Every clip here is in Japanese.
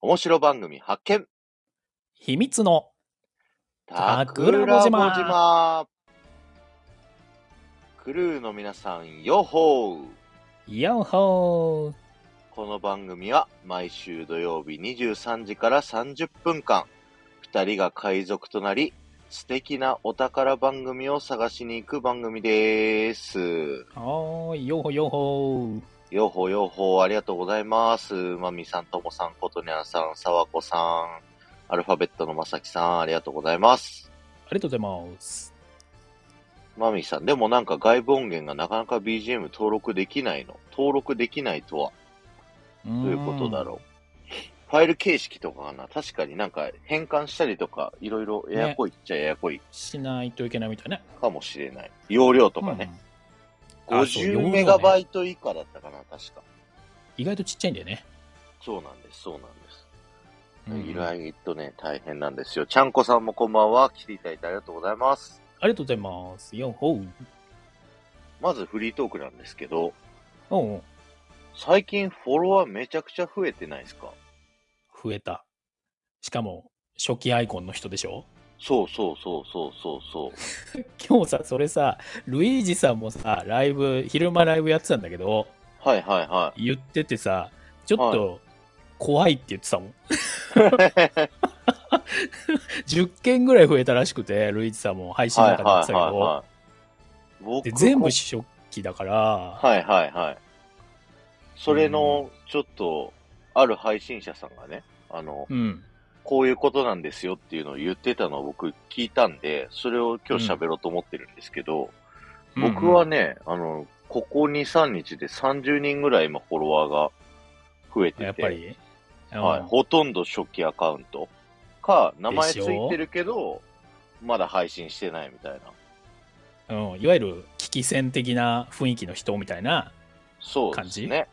面白番組発見。秘密のタクラボ島島クルーの皆さん、ヨッホー。ヨッホー。この番組は毎週土曜日23時から30分間、二人が海賊となり、素敵なお宝番組を探しに行く番組です。はーい、ヨッホヨッホーよほよほ、ありがとうございます。まみさん、ともさん、ことにゃんさん、さわこさん、アルファベットのまさきさん、ありがとうございます。ありがとうございます。まみさん、でもなんか外部音源がなかなか BGM 登録できないの。登録できないとは、どどういうことだろう。ファイル形式とかかな確かになんか変換したりとか、いろいろややこいっちゃややこいしないといけないみたいね。かもしれない。容量とかね。うん50ねメガバイト以下だったかな確か。意外とちっちゃいんだよね。そうなんです、そうなんです。うん意外とね、大変なんですよ。ちゃんこさんもこんばんは。来ていただいてありがとうございます。ありがとうございます。ヨッホーまずフリートークなんですけど、おう最近フォロワーめちゃくちゃ増えてないですか？増えた。しかも、初期アイコンの人でしょ？そうそうそうそうそうそう。今日さ、それさ、ルイージさんもさ、ライブ、昼間ライブやってたんだけど、はいはいは言っててさ、ちょっと怖いって言ってたもん。い。10件ぐらい増えたらしくて、ルイージさんも配信のはいはい中で言ってたけど、はいはい。僕で全部こ初期だから、はいはいはい。それの、ちょっと、ある配信者さんがね、あの、うん。こういうことなんですよっていうのを言ってたのを僕聞いたんで、それを今日喋ろうと思ってるんですけど、僕はね、あの、ここ2、3日で30人ぐらい今フォロワーが増えてて、やっぱり、はい、うんほとんど初期アカウント。か、名前ついてるけど、まだ配信してないみたいな。うん、いわゆる危機戦的な雰囲気の人みたいな、そうですね。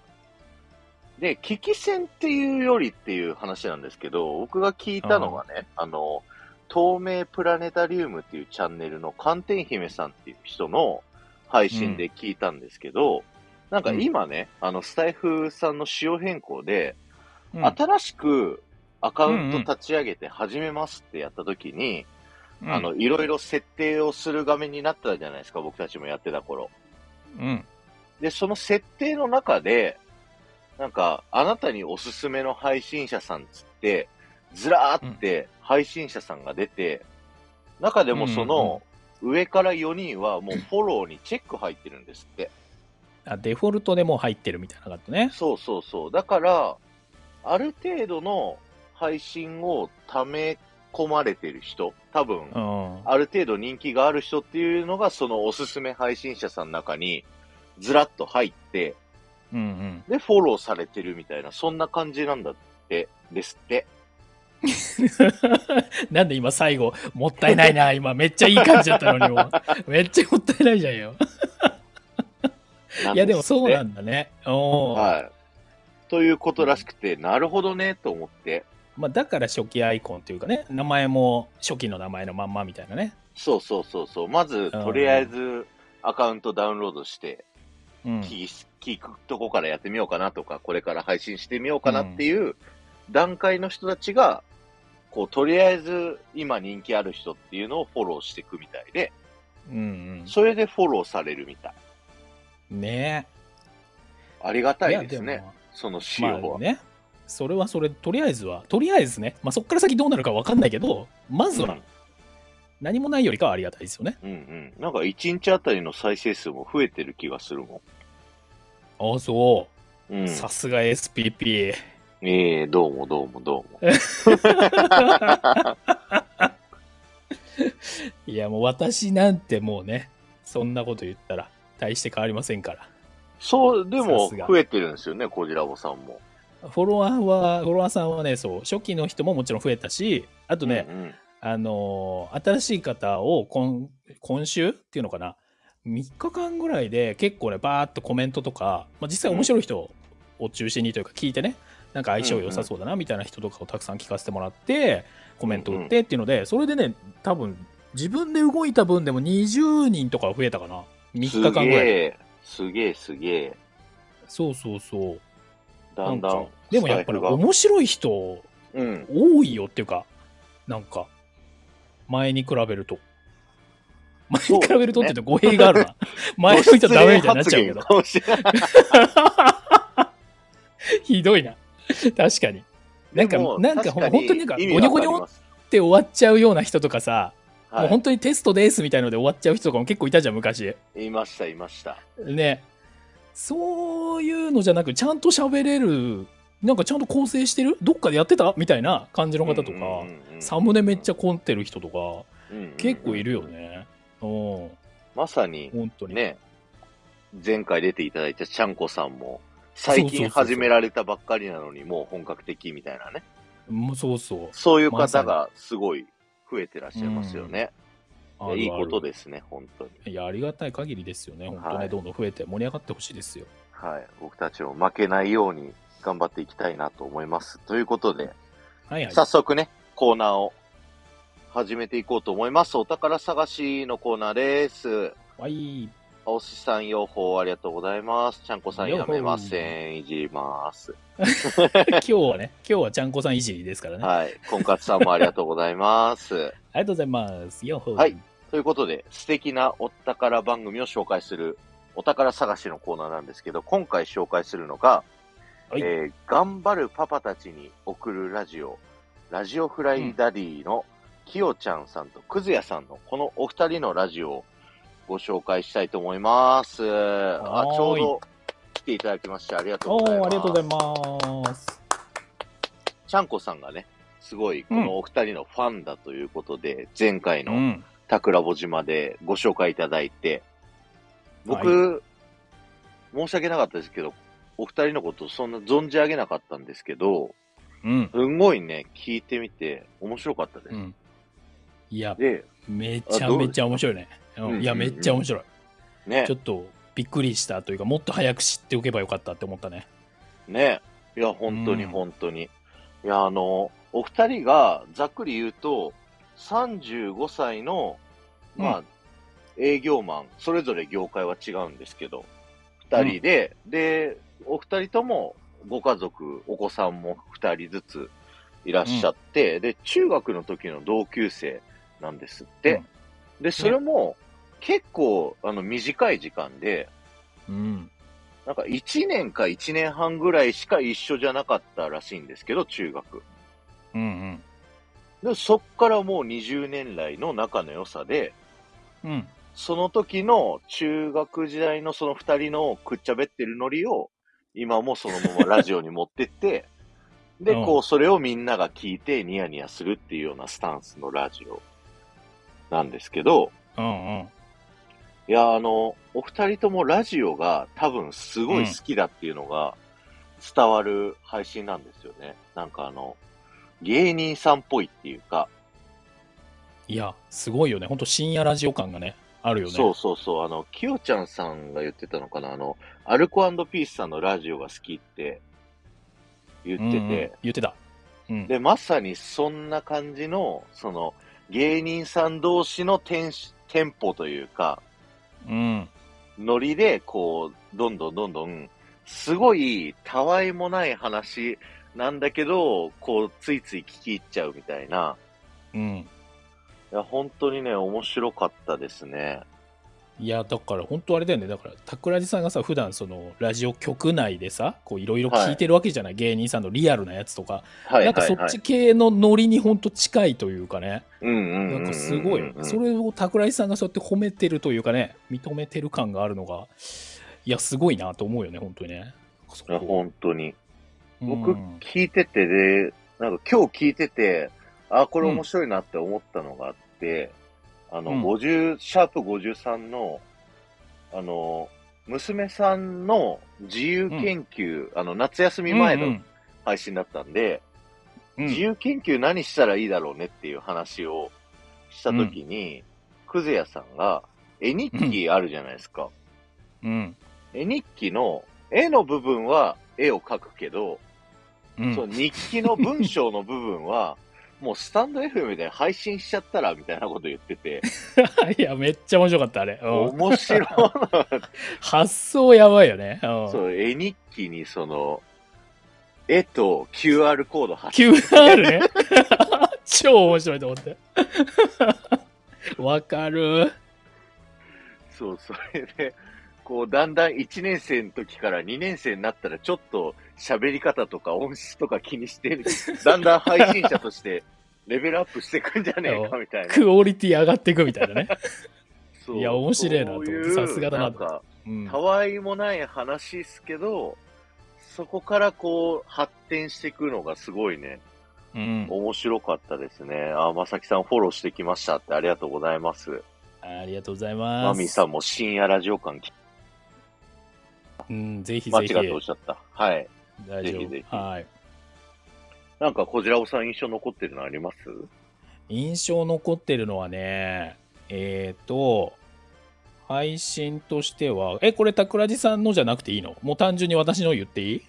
で、危機戦っていうよりっていう話なんですけど、僕が聞いたのがね、あの、透明プラネタリウムっていうチャンネルの寒天姫さんっていう人の配信で聞いたんですけど、なんか今ね、あの、スタイフさんの仕様変更で、うん新しくアカウント立ち上げて始めますってやった時に、うんあの、いろいろ設定をする画面になったじゃないですか、僕たちもやってた頃。うん。で、その設定の中で、なんか、あなたにおすすめの配信者さんつって、ずらーって配信者さんが出て、中でもその、上から4人はもうフォローにチェック入ってるんですって。あデフォルトでもう入ってるみたいな感じね。そうそうそう。だから、ある程度の配信を溜め込まれてる人、多分、うん。ある程度人気がある人っていうのが、そのおすすめ配信者さんの中に、ずらっと入って、うんうん。で、フォローされてるみたいな、そんな感じなんだって、ですって。なんで今最後、もったいないな、今めっちゃいい感じだったのにもう。めっちゃもったいないじゃんよ。いやでもそうなんんだね。はい。ということらしくて、なるほどね、と思って。まあ、だから初期アイコンっていうかね、名前も初期の名前のまんまみたいなね。そうそうそうそう。まず、とりあえず、アカウントダウンロードして、うん。聞き聞くとこからやってみようかなとか、これから配信してみようかなっていう段階の人たちが、こう、とりあえず今人気ある人っていうのをフォローしていくみたいで、うんそれでフォローされるみたい。うん。ねありがえ。たいですもね。その仕ま様は。あね。それはそれ、とりあえずは、とりあえずね、まあ、そこから先どうなるかわかんないけど、まずは何もないよりかはありがたいですよね。うん、うんうん。なんか1日あたりの再生数も増えてる気がするもああ、そん。うんう。。さすが SPP。ええどうもどうもどうも。いや、もう私なんてもうね、そんなこと言ったら、大して変わりませんから。そう、でも増えてるんですよね、コジラボさんも。フォロワーは、フォロワーさんはね、そう、初期の人ももちろん増えたし、あとね、うんうんあのー新しい方を今今週っていうのかな3日間ぐらいで結構ねバーっとコメントとか、まあ、実際面白い人を中心にというか聞いてねなんか相性良さそうだなみたいな人とかをたくさん聞かせてもらってコメント打ってっていうのでそれでね多分自分で動いた分でも20人とか増えたかな3日間ぐらいですげえ、すげえ。そうそうそうだんだん。でもやっぱり面白い人うん。多いよっていうか、なんか、前に比べると。前に比べるとって言うと語弊があるな。前の人ダメみたいになっちゃうけど。ひどいな。確かに。なんかなんか本当になんかゴニョゴニョわかりますって終わっちゃうような人とかさ、はいもう本当にテストですみたいので終わっちゃう人とかも結構いたじゃん、昔。いました、いました。ね。そういうのじゃなく、ちゃんと喋れる、なんかちゃんと構成してる？どっかでやってた？みたいな感じの方とか、サムネめっちゃ凝ってる人とか、結構いるよ。ね。うん。まさに、本当に。ね、前回出ていただいたちゃんこさんも、最近始められたばっかりなのに、もう本格的みたいなね。もうそうそう。そういう方がすごい増えてらっしゃいますよね。あるいいことでですね、本当に。いや、ありがたい限りですよね。本当ね、はいどんどん増えて盛り上がってほしいですよ。はい。僕たちも負けないように頑張っていきたいなと思います。ということで、はいはい。早速ね、コーナーを始めていこうと思います。お宝探しのコーナーです。はい。青しさん、用法ありがとうございます。ちゃんこさん用法やめません。いじります。今日はね、今日はちゃんこさんいじりですからね。はい。婚活さんもありがとうございます。ありがとうございます。よっほーはい。ということで、素敵なお宝番組を紹介する、お宝探しのコーナーなんですけど、今回紹介するのが、はいえー頑張るパパたちに送るラジオ、ラジオフライダディのきよちゃんさんとくずやさんのこのお二人のラジオをご紹介したいと思います。あ、ちょうど来ていただきましてありがとうおございます。ー、ありがとうございます。ちゃんこさんがね、すごいこのお二人のファンだということで、前回のうん。桜穂島でご紹介いただいて、僕、申し訳なかったですけど、お二人のことそんな存じ上げなかったんですけど、うん。すんごいね、聞いてみて面白かったです。うん。いや、で、めちゃめちゃ面白いね。う？ん。いや、うんうん。めっちゃ面白い。ね。ちょ、っとびっくりしたというか、もっと早く知っておけばよかったって思ったね。ね、いや、本当にうん。本当に。いや、あの、お二人がざっくり言うと、35歳の、まあ、営業マン、それぞれ業界は違うんですけど、二人で、で、お二人ともご家族、お子さんも二人ずついらっしゃって、で、中学の時の同級生なんですって。で、それも結構、あの、短い時間で、うん。なんか1年か1年半ぐらいしか一緒じゃなかったらしいんですけど、中学。うんうん。で、そっからもう20年来の仲の良さで、うん。その時の中学時代のその二人のくっちゃべってるノリを、今もそのままラジオに持ってって、で、うんこう、それをみんなが聞いてニヤニヤするっていうようなスタンスのラジオなんですけど、うんうん。いや、あの、お二人ともラジオが多分すごい好きだっていうのが伝わる配信なんですよね。なんかあの、芸人さんっぽいっていうか、いや、すごいよね。ほんと深夜ラジオ感がね、あるよね。そうそうそう、あの、きよちゃんさんが言ってたのかな、あの、アルコピースさんのラジオが好きって言ってて、うんうん言ってた。うん。で、まさにそんな感じの、その、芸人さん同士のテンシテンポというか、うん。ノリで、こう、どんどんどんどん、すごい、たわいもない話なんだけど、こう、ついつい聞き入っちゃうみたいな。うん。いや、本当にね、面白かったですね。いや、だから本当あれだよね。だから、桜地さんがさ、普段その、ラジオ局内でさ、こう、いろいろ聞いてるわけじゃない、芸人さんのリアルなやつとか。はい、なんかはい、はいそっち。系のノリに本当近いというかね。うんうんうんうんうん。なんかすごい。それを桜井さんがそうやって褒めてるというかね、認めてる感があるのが、いや、すごいなと思うよね、本当にね。そいや、こ本当に。う僕ん、聞いててで、なんか今日聞いてて、あ、これ面白いなって思ったのがあって、あの、うん50、シャープ53の、あの、娘さんの自由研究、あの、夏休み前の配信だったんで、うん自由研究何したらいいだろうねっていう話をしたときに、くずやさんが、絵日記あるじゃないですか。うん。絵日記の絵の部分は絵を描くけど、うん。そう日記の文章の部分は、もうスタンド FM で配信しちゃったらみたいなこと言ってて、いや、めっちゃ面白かった、あれ。うん面白い。発想やばいよね。うんそう、絵日記にその、絵と QR コード貼って QR ね。超面白いと思って。わかる。そう、それで、こう、だんだん1年生の時から2年生になったら、ちょっと喋り方とか音質とか気にして、だんだん配信者としてレベルアップしていくんじゃねえかみたいな。クオリティ上がっていくみたいなね。いや面白いなと思ってさすがだななんか、うんたわいもない話っすけど、そこからこう、発展していくのがすごいね、うん。面白かったですね。あ、まさきさんフォローしてきましたってありがとうございます。ありがとうございマます。ミーさんも深夜ラジオ館うん、ぜひ間違ぜひ。っておっしゃった。はい。大丈ぜひぜひ夫。はい。なんか、こじらおさん印象残ってるのあります？印象残ってるのはね、えっ、と、配信としては、え、これ、桜地さんのじゃなくていいの？もう単純に私の言っていい？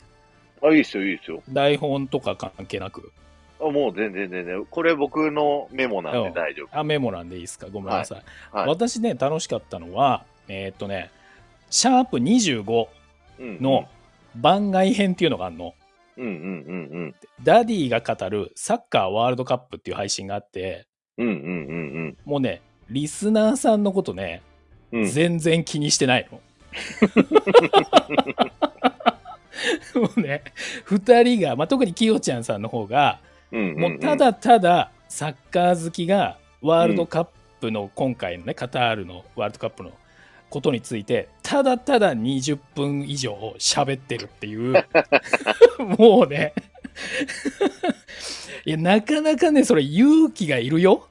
あ、いいですよ、いいですよ。台本とか関係なく。あもう全然全然。これ僕のメモなんうんで大丈夫。あ、メモなんでいいですか？ごめんなさい。はい。私ね、楽しかったのは、えっ、とね、シャープ25うんの番外編っていうのがあるの。うんうんうんダディが語るサッカーワールドカップっていう配信があって、うん。うんうんうんもうね、リスナーさんのことね、うん。うん。全然気にしてないの。もうね、二人が、まあ、特にきよちゃんさんの方が、うんうんもうた、だただサッカー好きがワールドカップの今回のね、カタールのワールドカップのことについて、ただただ20分以上喋ってるっていう、もうね、いや、なかなかね、それ勇気がいるよ。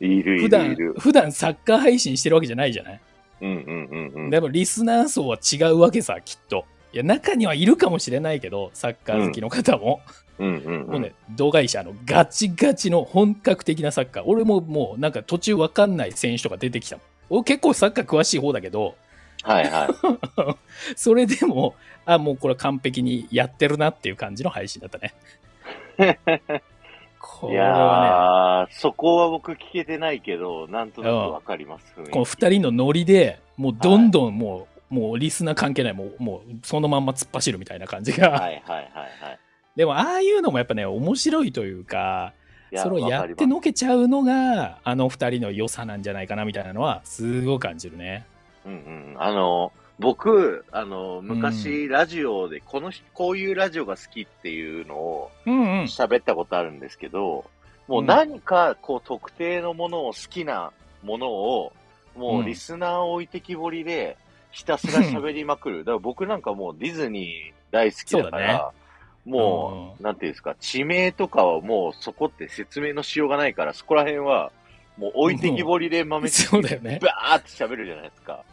いるいるい普段る。普段サッカー配信してるわけじゃないじゃないうんうんうんうん。でもリスナー層は違うわけさ、きっと。いや、中にはいるかもしれないけど、サッカー好きの方も。うんうんうん。もうね、度外者のガチガチの本格的なサッカー。俺ももうなんか途中わかんない選手とか出てきたもん。俺結構サッカー詳しい方だけど、はいはい。それでも、あ、もうこれ完璧にやってるなっていう感じの配信だったね。こいれはやー、そこは僕聞けてないけど、なんとなくわかります。ね、この二人のノリで、もうどんどんもう、もうリスナー関係ない、もう、もうそのまんま突っ走るみたいな感じが。はいはいはいはい。でも、ああいうのもやっぱね、面白いというか、それをやってのけちゃうのが、あの二人の良さなんじゃないかなみたいなのは、すごい感じるね。うんうん。あの、僕、あの、昔、ラジオで、この人、こういうラジオが好きっていうのを。喋ったことあるんですけど、もううん何か、こう、特定のものを好きなものを、もうリスナー置いてきぼりで、ひたすら喋りまくる。だから僕なんかもうディズニー大好きだから、もう、なんていうんですか、地名とかはもうそこって説明のしようがないから、そこら辺は、もう置いてきぼりで豆知識そうだよね。バーって喋るじゃないですか。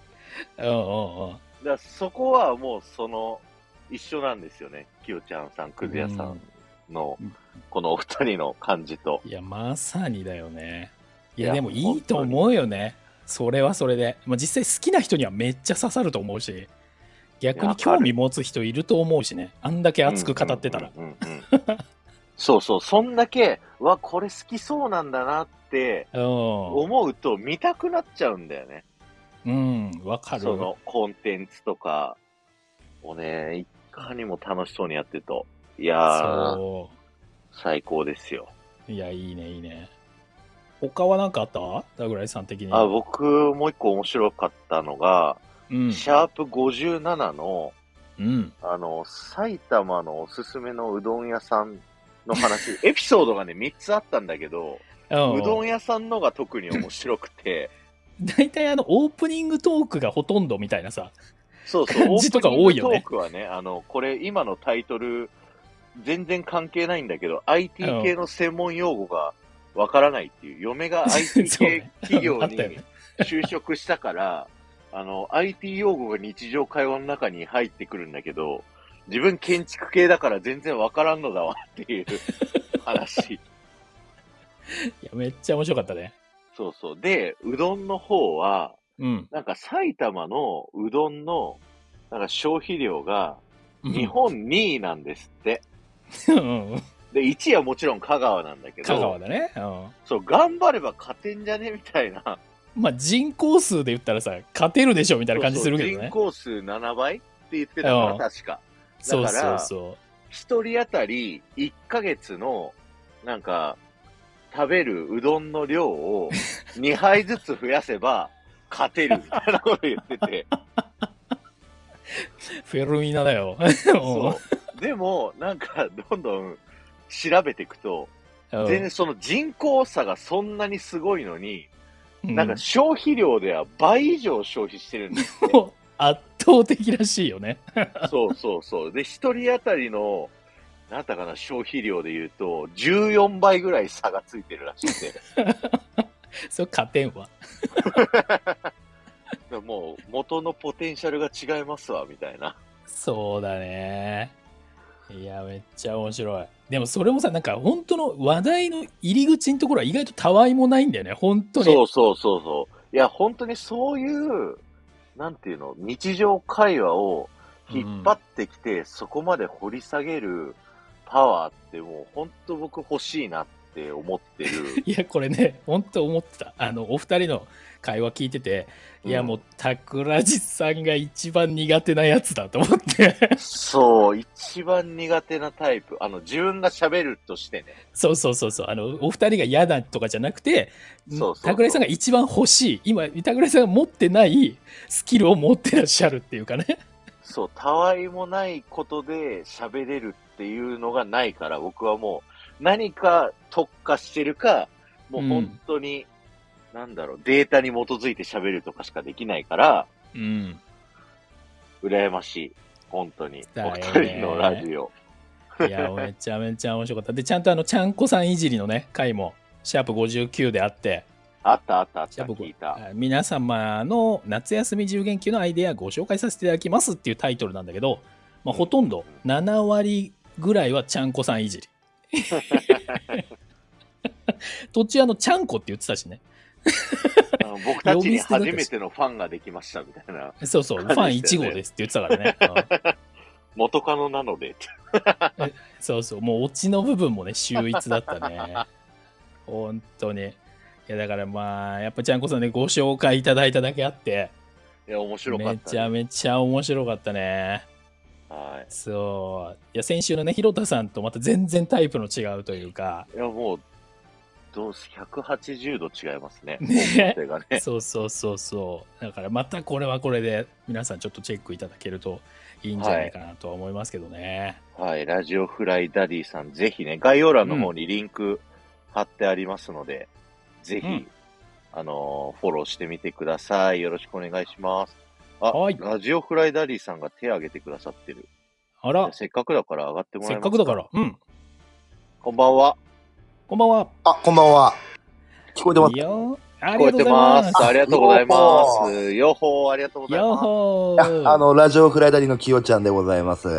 うんうんうん。だからそこはもうその、一緒なんですよね。きよちゃんさん、くずやさんのうん、このお二人の感じと。いや、まさにだよね。いや、いやでもいいと思うよね。それはそれで。まあ、実際好きな人にはめっちゃ刺さると思うし、逆に興味持つ人いると思うしね。あんだけ熱く語ってたら。そうそう、そんだけ、うわ、これ好きそうなんだなってうん。思うと見たくなっちゃうんだよね。うん、わかる。そのコンテンツとかをね、いかにも楽しそうにやってると。いやー、そ最高ですよ。う。いや、いいね、いいね。他は何かあった？ダグライさん的に。あ、僕、もう一個面白かったのが、うん。シャープ57の、うん。あの、埼玉のおすすめのうどん屋さんの話、エピソードがね、3つあったんだけど、うどん屋さんのが特に面白くて、大体あの、オープニングトークがほとんどみたいなさ。そうそう、とか多いよね。オープニングトークはね、あの、これ今のタイトル、全然関係ないんだけど、IT 系の専門用語がわからないっていう、嫁が IT 系そうね企業にあったよね。就職したから、あの、IT 用語が日常会話の中に入ってくるんだけど、自分建築系だから全然わからんのだわっていう話。いや、めっちゃ面白かったね。そうそう。で、うどんの方は、うん。なんか埼玉のうどんの、なんか消費量が日本2位なんですって。うん。で、1位はもちろん香川なんだけど、香川だね。うん。そう、頑張れば勝てんじゃね？みたいな。まあ人口数で言ったらさ、勝てるでしょみたいな感じするけどね。そうそう人口数7倍って言ってたから、うん確か。そうだからそうそ一人当たり1ヶ月の、なんか、食べるうどんの量を2杯ずつ増やせば勝てるみたいなこと言ってて。フェルミナだよ。そう。でも、なんか、どんどん調べていくと、うん全然その人口差がそんなにすごいのに、うんなんか消費量では倍以上消費してるんです。圧倒的らしいよね。そうそうそう。で、一人当たりの、なんだかな、消費量で言うと、14倍ぐらい差がついてるらしくて。それ勝てんわ。でもう、元のポテンシャルが違いますわ、みたいな。そうだね。いや、めっちゃ面白い。でもそれもさ、なんか本当の話題の入り口のところは意外とたわいもないんだよね、本当に。そうそうそうそう。いや、本当にそういう、なんていうの、日常会話を引っ張ってきて、そこまで掘り下げるパワーってもう本当僕欲しいなって思ってる。いや、これね、本当思ってた。あの、お二人の会話聞いてて、いや、もう、桜地さんが一番苦手なやつだと思って。そう、一番苦手なタイプ。あの、自分が喋るとしてね。そうそうそうそう。あの、お二人が嫌だとかじゃなくて、そうそうそう桜井さんが一番欲しい、今、桜井さんが持ってないスキルを持ってらっしゃるっていうかね。そう、たわいもないことで喋れるっていうのがないから、僕はもう、何か特化してるか、もう本当に、なんだろう、データに基づいて喋るとかしかできないから、うん。羨ましい。本当に。お二人のラジオ。いや、めちゃめちゃ面白かった。で、ちゃんとあの、ちゃんこさんいじりのね、回も、シャープ59であって、あったあったあった、聞いた。5皆様の夏休み自由研究のアイデアご紹介させていただきますっていうタイトルなんだけど、まあ、ほとんど7割ぐらいはちゃんこさんいじり。途中あの、ちゃんこって言ってたしね。僕たちに初めてのファンができましたみたいな。そうそう、ファン1号ですって言ってたからね。うん元カノなので。そうそう、もうオチの部分もね、秀逸だったね。本当に。いや、だからまあ、やっぱちゃんこさんね、ご紹介いただいただけあって、いや、面白かった、めちゃめちゃ面白かったね。はそう。いや、先週のね、広田さんとまた全然タイプの違うというか、い。いや、もう、どうす、180度違いますね。ねね。そうそうそうそう。だからまたこれはこれで、皆さんちょっとチェックいただけるといいんじゃないかなとは思いますけどね。はい、ラジオフライダディさん、ぜひね、概要欄の方にリンク貼ってありますので、ぜひ、うんあのーフォローしてみてください。よろしくお願いします。あ、はいラジオフライダディさんが手挙げてくださってる。あら、せっかくだから上がってもらせえますっかくだから。うん。こんばんは。こんばんは。あ、こんばんは。聞こえてますいいよ。あ聞こえてます。あありがとうございます。よほー、ありがとうございよます。ほあー。あの、ラジオフライダリのきよちゃんでございます。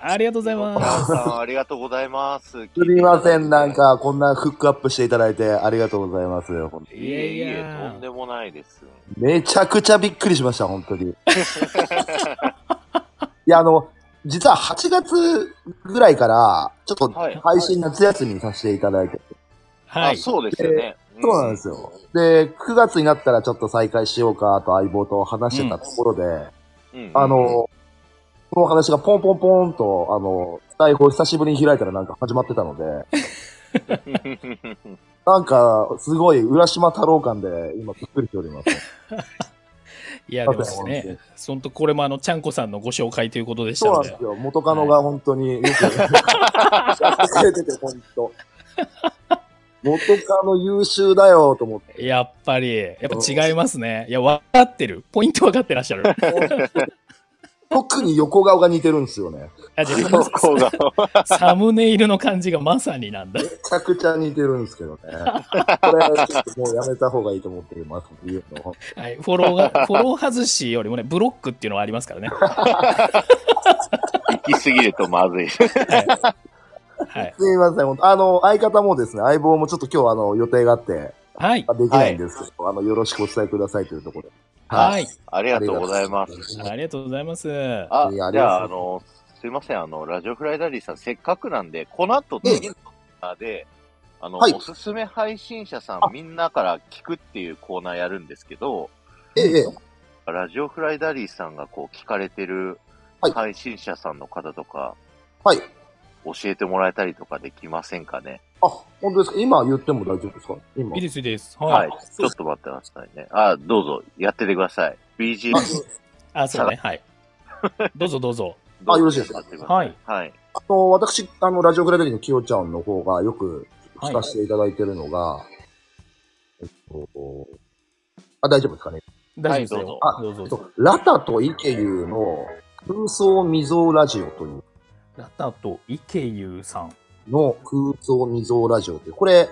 ありがとうござい皆ます。さん、ありがとうございます。すすみません、なん。か、こんなフックアップしていただいてありがとうございます。いえいえ、いやいやとんでもないです。めちゃくちゃびっくりしました、本当に。いや、あの、実は8月ぐらいから、ちょっとはい配信夏休みにさせていただいて、はい。あそうですよね。そうなんですよ。で、9月になったらちょっと再開しようかと相棒と話してたところで、うん。あの、この話がポンポンポンと、あの、台本久しぶりに開いたらなんか始まってたので、なんか、すごい、浦島太郎感で、今、びっくりしております。いや、でもね、そんとこれもあの、ちゃんこさんのご紹介ということでしたのでそうなんです。よ。元カノが本当によく、やってくれてて、本当。元カノ優秀だよ、と思って。やっぱり、やっぱ違いますね。いや、分かってる。ポイント分かってらっしゃる。特に横顔が似てるんですよね。あじゃそこが。あサムネイルの感じがまさになんだ。めちゃくちゃ似てるんですけどね。これ、ちょっともうやめた方がいいと思っています。言うの。はい、フォローが、フォロー外しよりもね、ブロックっていうのはありますからね。行き過ぎるとまずい。はい。すみません。あの、相方もですね、相棒もちょっと今日あの、予定があって、はい。できないんですけど、あの、よろしくお伝えくださいというところで。はい。ありがとうございます。ありがとうございます。あ、じゃあ、あの、すいません、あの、ラジオフライダディさん、せっかくなんで、この後、次のコーナーで、あの、はいおすすめ配信者さん、みんなから聞くっていうコーナーやるんですけど、ええ、ええラジオフライダディさんがこう聞かれてるはい配信者さんの方とか、はい。教えてもらえたりとかできませんかね？あ、本当ですか？今言っても大丈夫ですか？今。いいです、いいです。は。はいい。ちょっと待ってくださいね。あ、どうぞ、やっててください。BGM ああ、そうね。はい。どうぞ どうぞ。あよろしいですか？はい。はい。あの、私、あの、ラジオクラデリのきよちゃんの方がよく聞かせていただいてるのが、えっと、あ、大丈夫ですかね？大丈夫ですよ。あどうぞえっ。と、ラタとイケユの空想未曾有ラジオというラタと池優さん。の空想未曾有ラジオという、これ、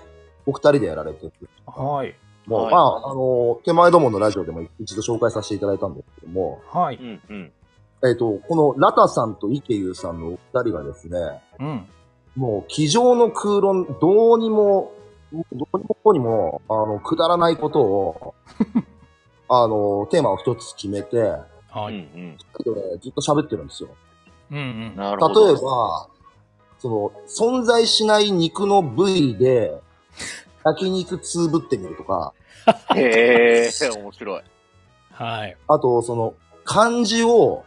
お二人でやられてる。はい。もう、はいまあ、あの、手前どものラジオでも一度紹介させていただいたんですけども、はい。うんうん。えっと、このラタさんとイケユさんのお二人がですね、うん。もう、机上の空論、どうにも、どうにもこうにも、あの、くだらないことを、あの、テーマを一つ決めて、はい。うんうん。ずっと喋ってるんですよ。うんうん。なるほど。例えば、その、存在しない肉の部位で、焼肉つぶってみるとか、へえ、面白い。はい。あと、その、漢字を、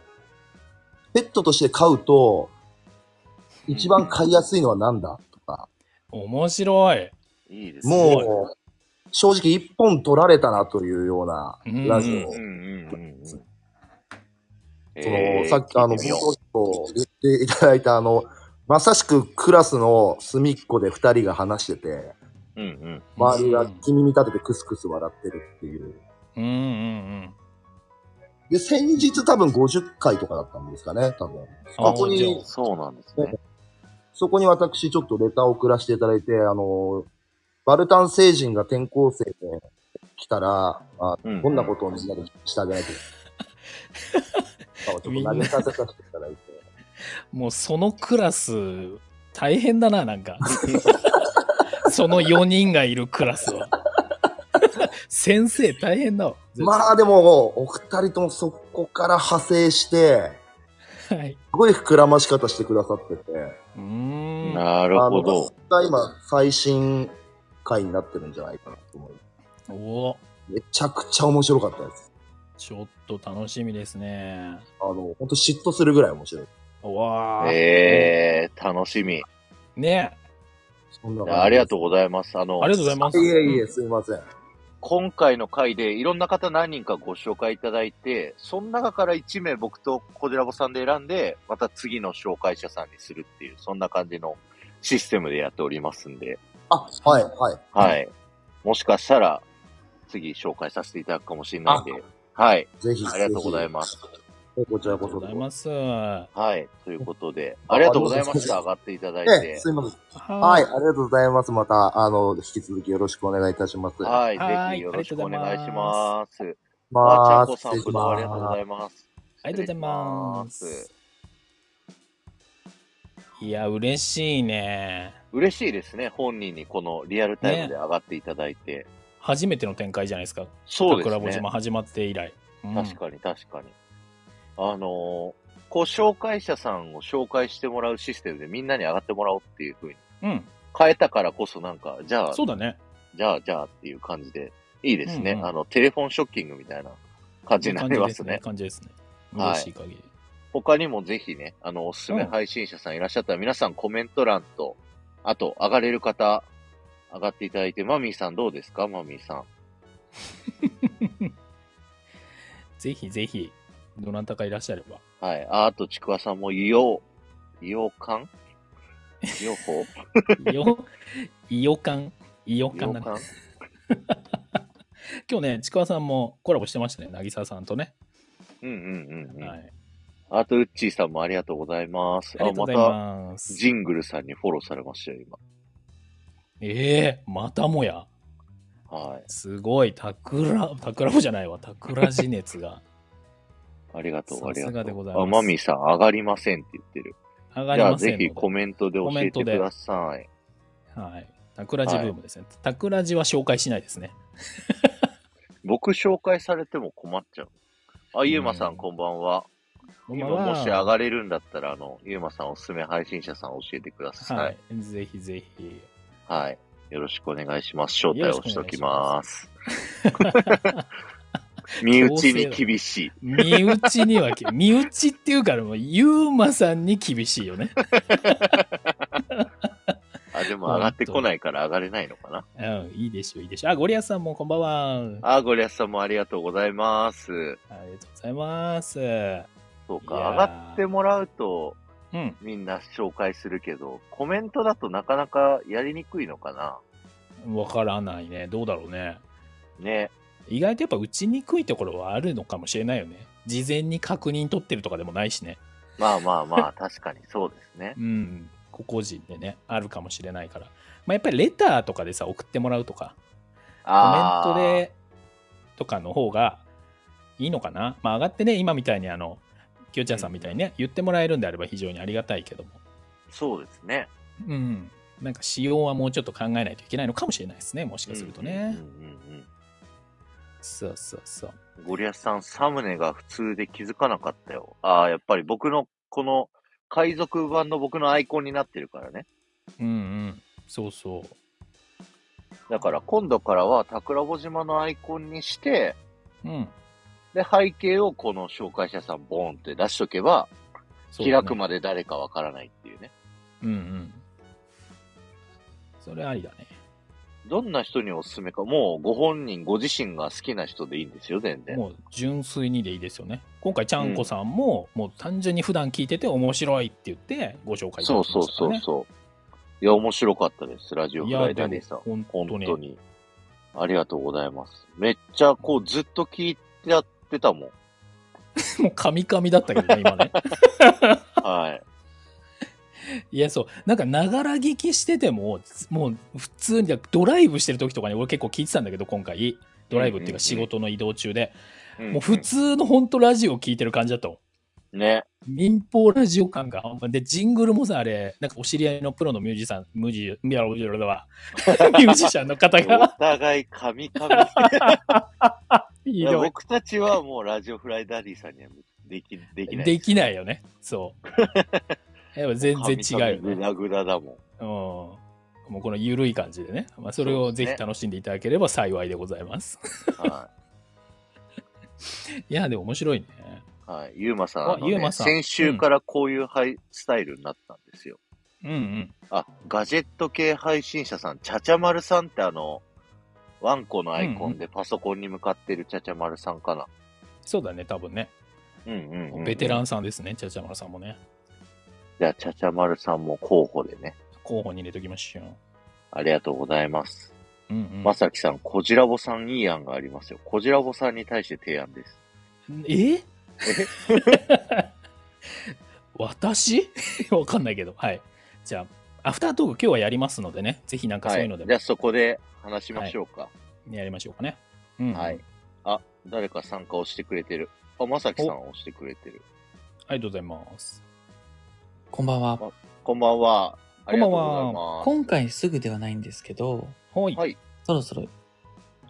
ペットとして飼うと、一番飼いやすいのは何だ？とか、面白い。いいですね。もう、正直一本取られたなというようなラジオ。うんうんうんうん。そえーの、さっきあの、聞いてみよう冒頭言っていただいたあの、まさしくクラスの隅っこで二人が話してて、うんうん。周りが君見立ててクスクス笑ってるっていう。うんうんうん。で、先日多分50回とかだったんですかね、多分。そこに、そうなんですね。そこに私ちょっとレターを送らせていただいて、あの、バルタン星人が転校生で来たら、あうんどんなことをみんなでしてあげないといけない。ちょっと投げさせさせていただいて。もうそのクラス、大変だな、なんか。その4人がいるクラスは。先生大変だわ。まあでも、お二人ともそこから派生して、はい。すごい膨らまし方してくださってて、うーん。なるほど。今、最新回になってるんじゃないかなと思う。おめちゃくちゃ面白かったです。ちょっと楽しみですね。あの、ほんと嫉妬するぐらい面白い。うわーえー、楽しみ。ねそんな感じありがとうございます。あの、ありがとうございます。いえいえ、すいません。今回の回でいろんな方何人かご紹介いただいて、その中から1名僕とコジラボさんで選んで、また次の紹介者さんにするっていう、そんな感じのシステムでやっておりますんで、あ、はい、はい。はい。もしかしたら、次紹介させていただくかもしれないんで、はい。ぜひ。ありがとうございます。す。こちらこそ。ありがとうございます。ははい。ということで、ありがとうございました。上がっていただいええ、て。すいません。い。はい、ありがとうございます。また、あの、引き続きよろしくお願いいたします。はい。はいぜひよろしくお願いします。まあ、あちゃんこさん、ぶどうありがとうございます。ありがとうございます。いや、嬉しいね。嬉しいですね。本人にこのリアルタイムで上がっていただいて。初めての展開じゃないですか。そうですね桜ぼ島。始まって以来。うん確かに、確かに。あのーこう、紹介者さんを紹介してもらうシステムでみんなに上がってもらおうっていう風にうん。変えたからこそなんか、じゃあ、そうだね。じゃあ、じゃあっていう感じで、いいですね。うんうんあの、テレフォンショッキングみたいな感じになりますね。感じですね。はい嬉しい限り。他にもぜひね、あの、おすすめうん配信者さんいらっしゃったら、皆さんコメント欄と、あと、上がれる方、上がっていただいて、マミーさんどうですか？マミーさん。ぜひぜひ、どなたかいらっしゃれば。はい。ああと、ちくわさんも、医療、医療館医療法よ、いよかん？いよかんだね。館 今日ね、ちくわさんもコラボしてましたね。なぎささんとね。うんうんうんうん。はい。あと、ウッチーさんもありがとうございます。ありがとうございます。ジングルさんにフォローされましたよ、今。ええまたもや？はい。すごい、たくら、たくらぼじゃないわ。たくらじ熱がありがとう、ありさすががと。でございうますあ、マミーさん、上がりませんって言ってる。上がじゃあ、りませんので。ぜひコメントで教えてください。はい。たくらじブームですね。たくらじは紹介しないですね。僕紹介されても困っちゃう。あ、ゆうまさうんんこんばんは。今もし上がれるんだったら、あの、ゆうまさんおすすめ配信者さん教えてください。ははい。い。ぜひぜひ。よろしくお願いします。招待をしときます。ま身内に厳しい。身内にはき、身内っていうからもう、ゆうまさんに厳しいよね。でも上がってこないから上がれないのかな。うん、いいでしょう、いいでしょう。あ、ゴリアスさんもこんばんは。あ、ゴリアスさんもありがとうございます。ありがとうございます。そうか、上がってもらうとうん。みんな紹介するけど、コメントだとなかなかやりにくいのかな。わからないね。どうだろうね。ね。意外とやっぱ打ちにくいところはあるのかもしれないよね。事前に確認取ってるとかでもないしね。まあまあまあ、確かにそうですね。うん。個々人でね、あるかもしれないから。まあ、やっぱりレターとかでさ、送ってもらうとか、コメンあトでとかの方がいいのかな。まあ、上がってね、今みたいにあの、きよちゃんさんみたいにね、言ってもらえるんであれば非常にありがたいけども。そうですね。うん。なんか仕様はもうちょっと考えないといけないのかもしれないですね。もしかするとね。うんうんうんそうそうそう。うん。ゴリアスさん、サムネが普通で気づかなかったよ。ああ、やっぱり僕の、この、海賊版の僕のアイコンになってるからね。うんうん。そうそう。だから今度からは桜穂島のアイコンにして、うん。で、背景をこの紹介者さんボーンって出しとけば、ね開くまで誰かわからないっていうね。うんうん。それありだね。どんな人におすすめか、もうご本人、ご自身が好きな人でいいんですよ、全然。もう純粋にでいいですよね。今回、ちゃんこさんも、もう単純に普段聞いてて面白いって言ってご紹介いただきそうそうましたからね。そうそう。いや、面白かったです、ラジオフライダーでさ本当に。当に。ありがとうございます。めっちゃ、こう、ずっと聞いてやってたもん。もうカミカミだったけどね、今ね。はい。いや、そう。なんか、ながら聞きしてても、もう普通にドライブしてる時とかに俺結構聞いてたんだけど、今回。ドライブっていうか仕事の移動中で。うんもう普。通の本当ラジオ聞いてる感じだったもん。ね。民放ラジオ感が半端で、ジングルもさ、あれ、なんかお知り合いのプロのミュージシャン、ミュージ、ミュージだわ。ミュージシャンの方おが、互い、カミカミ。いい。僕たちはもうラジオフライダディさんにはでき、できない。できないよね。そう。やっぱ全然違うよね。グダグダだもん。うん。もうこの緩い感じでね。まあ、それをぜひ楽しんでいただければ幸いでございます。はい や、でも面白いね。い。はい。ゆうまさん、ねゆうまさん先週からこういうハイスタイルになったんですよ。うんうん。あ、ガジェット系配信者さん、ちゃちゃまるさんってあの、ワンコのアイコンでパソコンに向かってるちゃちゃまるさんかな。そうだね、多分ね。うんうんうんうんベテランさんですね、ちゃちゃまるさんもね。じゃあ、ちゃちゃまるさんも候補でね。候補に入れときましょう。ありがとうございます。うんうん。まさきさん、こじらぼさんいい案がありますよ。こじらぼさんに対して提案です。え？私？わかんないけど。はい。じゃあ、アフタートーク今日はやりますのでね。ぜひなんかそういうのでもじゃあ、そこで話しましょうか。やりましょうかね。うん、はい。あ、誰か参加をしてくれてる。あ、まさきさん押してくれてる。ありがとうございます。こんばんは。こんばんは。ありがとうございこんばんます。今回すぐではないんですけど、はい。はい。そろそろ行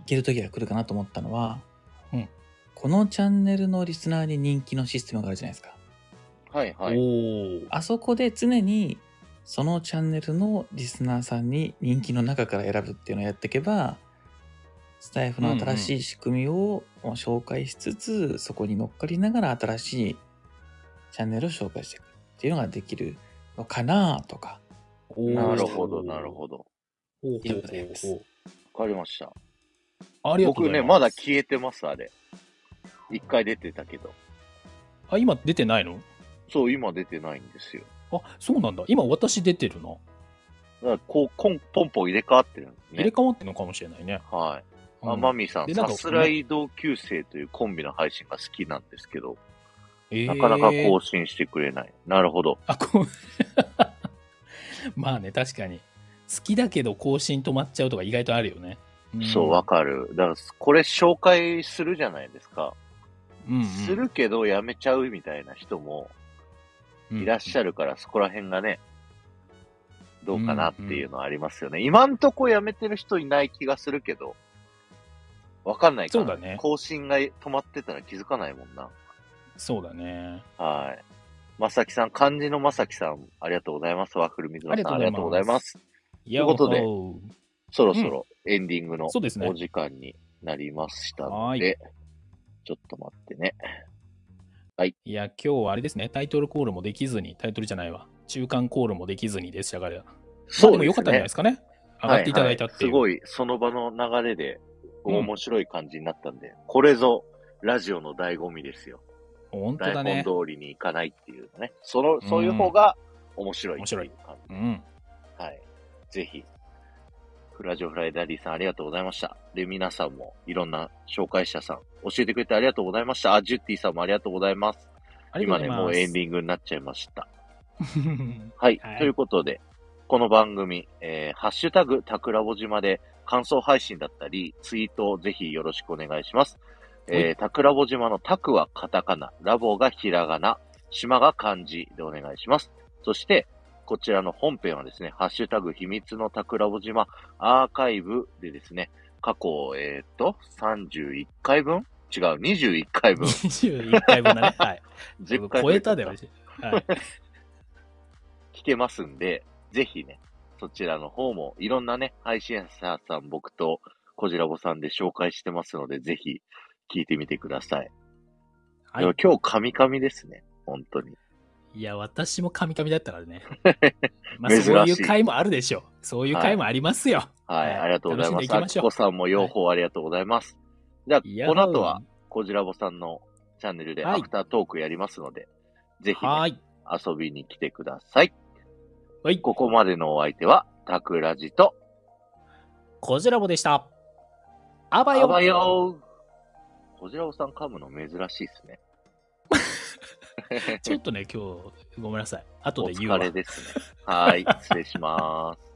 ける時が来るかなと思ったのは、うんこのチャンネルのリスナーに人気のシステムがあるじゃないですか。はいはい。あそこで常にそのチャンネルのリスナーさんに人気の中から選ぶっていうのをやっていけば、スタイフの新しい仕組みを紹介しつつ、そこに乗っかりながら新しいチャンネルを紹介していくっていうのができるのかなとか。おーなるほど、なるほど。わかりました。ありがとうご僕ね、ざいます。まだ消えてます、あれ。一回出てたけど。あ、今出てないの？そう、今出てないんですよ。あ、そうなんだ。今私出てるな。だから、こう、コンポンポン入れ替わってるんですね。入れ替わってるのかもしれないね。はい。うんあ、マミさん、でなんかさすらい同級生というコンビの配信が好きなんですけど、えーなかなか更新してくれない。なるほど。あ、こう。まあね、確かに。好きだけど更新止まっちゃうとか意外とあるよね。んそう、わかる。だから、これ紹介するじゃないですか。うんうんするけどやめちゃうみたいな人もいらっしゃる。るから、そこら辺がね、どうかなっていうのはありますよね。今んとこやめてる人いない気がするけど、わかんないから、そうだね更新が止まってたら気づかないもんな。そうだね。はい。まさきさん、漢字のまさきさん、ありがとうございます。ワッフル水野さん、ありがとうございます。いやということでそろそろエンディングのお時間になりましたのはで、ちょっと待ってね。いや、今日はあれですね、タイトルコールもできずに、タイトルじゃないわ。中間コールもできずにでしたから、まあでも良かったんじゃないですかね。上がっていただいたっていう。はいはいすごい、その場の流れで、うん面白い感じになったんで、これぞ、ラジオの醍醐味ですよ。本当台本だね。通りにいかないっていうね。その、そういう方が面白いっていう感じ。うん。はい。ぜひ、フラジオフライダディさんありがとうございました。で、皆さんもいろんな紹介者さん教えてくれてありがとうございました。あ、ジュッティさんもありがとうございます。ます。今ね、もうエンディングになっちゃいました。ン はい。はいということで、この番組、えー、ハッシュタグ、タクラボ島で感想配信だったり、ツイートをぜひよろしくお願いします。えー、タクラボ島のタクはカタカナ、ラボがひらがな、島が漢字でお願いします。そして、こちらの本編はですね、ハッシュタグ、秘密のタクラボ島アーカイブでですね、過去、えっ、と、31回分？違う、21回分。21回分だね。はい。10回超えたで、私。はい。聞けますんで、ぜひね、そちらの方もいろんなね、配信者さん、僕とコジラボさんで紹介してますので、ぜひ聞いてみてください。はいでも今日、カミカミですね。本当に。いや、私もカミカミだったからね。まあ、そういう回もあるでしょう。そういう回もありますよ。はい、はいありがとうございます。あきこさんも両方ありがとうございます。じゃあ、この後は、コジラボさんのチャンネルではいアフタートークやりますので、ぜひね、はーい。遊びに来てください。はい。ここまでのお相手は、タクラジと、こじらぼでした。あばあよ。ばよー。コジラボさん噛むの珍しいですね。ちょっとね、今日、ごめんなさい。後おで言うわ疲。れですね。はい、失礼します。